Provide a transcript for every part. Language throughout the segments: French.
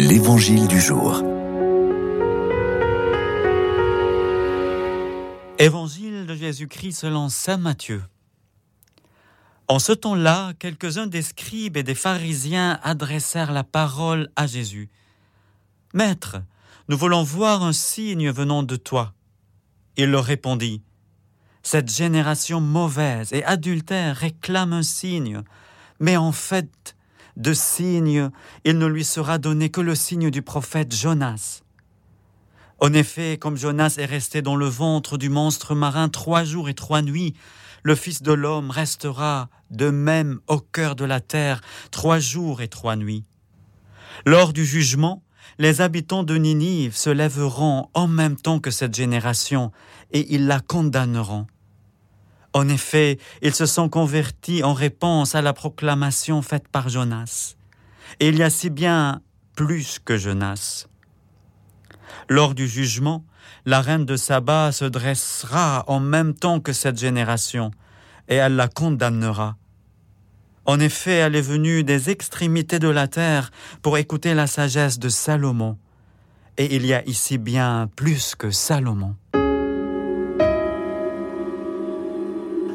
L'Évangile du jour. Évangile de Jésus-Christ selon Saint Matthieu. En ce temps-là, quelques-uns des scribes et des pharisiens adressèrent la parole à Jésus. Maître, nous voulons voir un signe venant de toi. Il leur répondit, Cette génération mauvaise et adultère réclame un signe, mais en fait, de signe, il ne lui sera donné que le signe du prophète Jonas. En effet, comme Jonas est resté dans le ventre du monstre marin trois jours et trois nuits, le Fils de l'homme restera de même au cœur de la terre trois jours et trois nuits. Lors du jugement, les habitants de Ninive se lèveront en même temps que cette génération, et ils la condamneront. En effet, ils se sont convertis en réponse à la proclamation faite par Jonas. Et il y a si bien plus que Jonas. Lors du jugement, la reine de Saba se dressera en même temps que cette génération, et elle la condamnera. En effet, elle est venue des extrémités de la terre pour écouter la sagesse de Salomon. Et il y a ici bien plus que Salomon.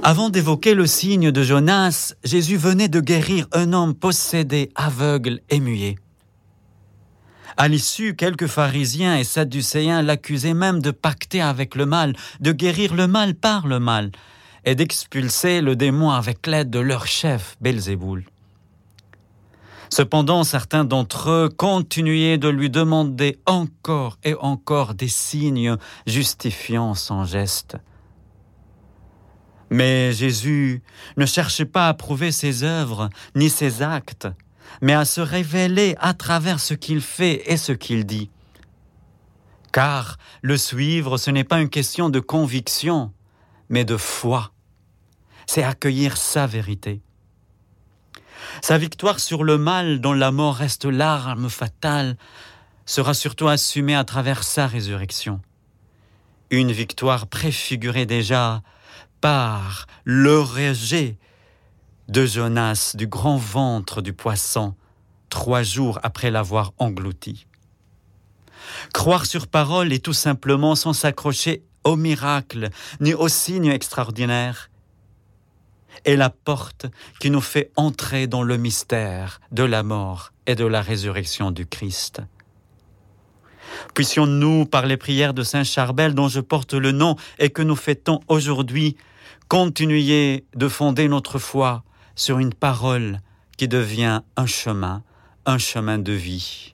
Avant d'évoquer le signe de Jonas, Jésus venait de guérir un homme possédé, aveugle et muet. À l'issue, quelques pharisiens et sadducéens l'accusaient même de pacter avec le mal, de guérir le mal par le mal, et d'expulser le démon avec l'aide de leur chef, Belzéboul. Cependant, certains d'entre eux continuaient de lui demander encore et encore des signes justifiant son geste. Mais Jésus ne cherchait pas à prouver ses œuvres ni ses actes, mais à se révéler à travers ce qu'il fait et ce qu'il dit. Car le suivre, ce n'est pas une question de conviction, mais de foi. C'est accueillir sa vérité. Sa victoire sur le mal dont la mort reste l'arme fatale sera surtout assumée à travers sa résurrection. Une victoire préfigurée déjà par le rejet de Jonas du grand ventre du poisson trois jours après l'avoir englouti. Croire sur parole et tout simplement sans s'accrocher au miracle ni au signe extraordinaire est la porte qui nous fait entrer dans le mystère de la mort et de la résurrection du Christ. Puissions-nous, par les prières de Saint Charbel dont je porte le nom et que nous fêtons aujourd'hui, continuer de fonder notre foi sur une parole qui devient un chemin, un chemin de vie.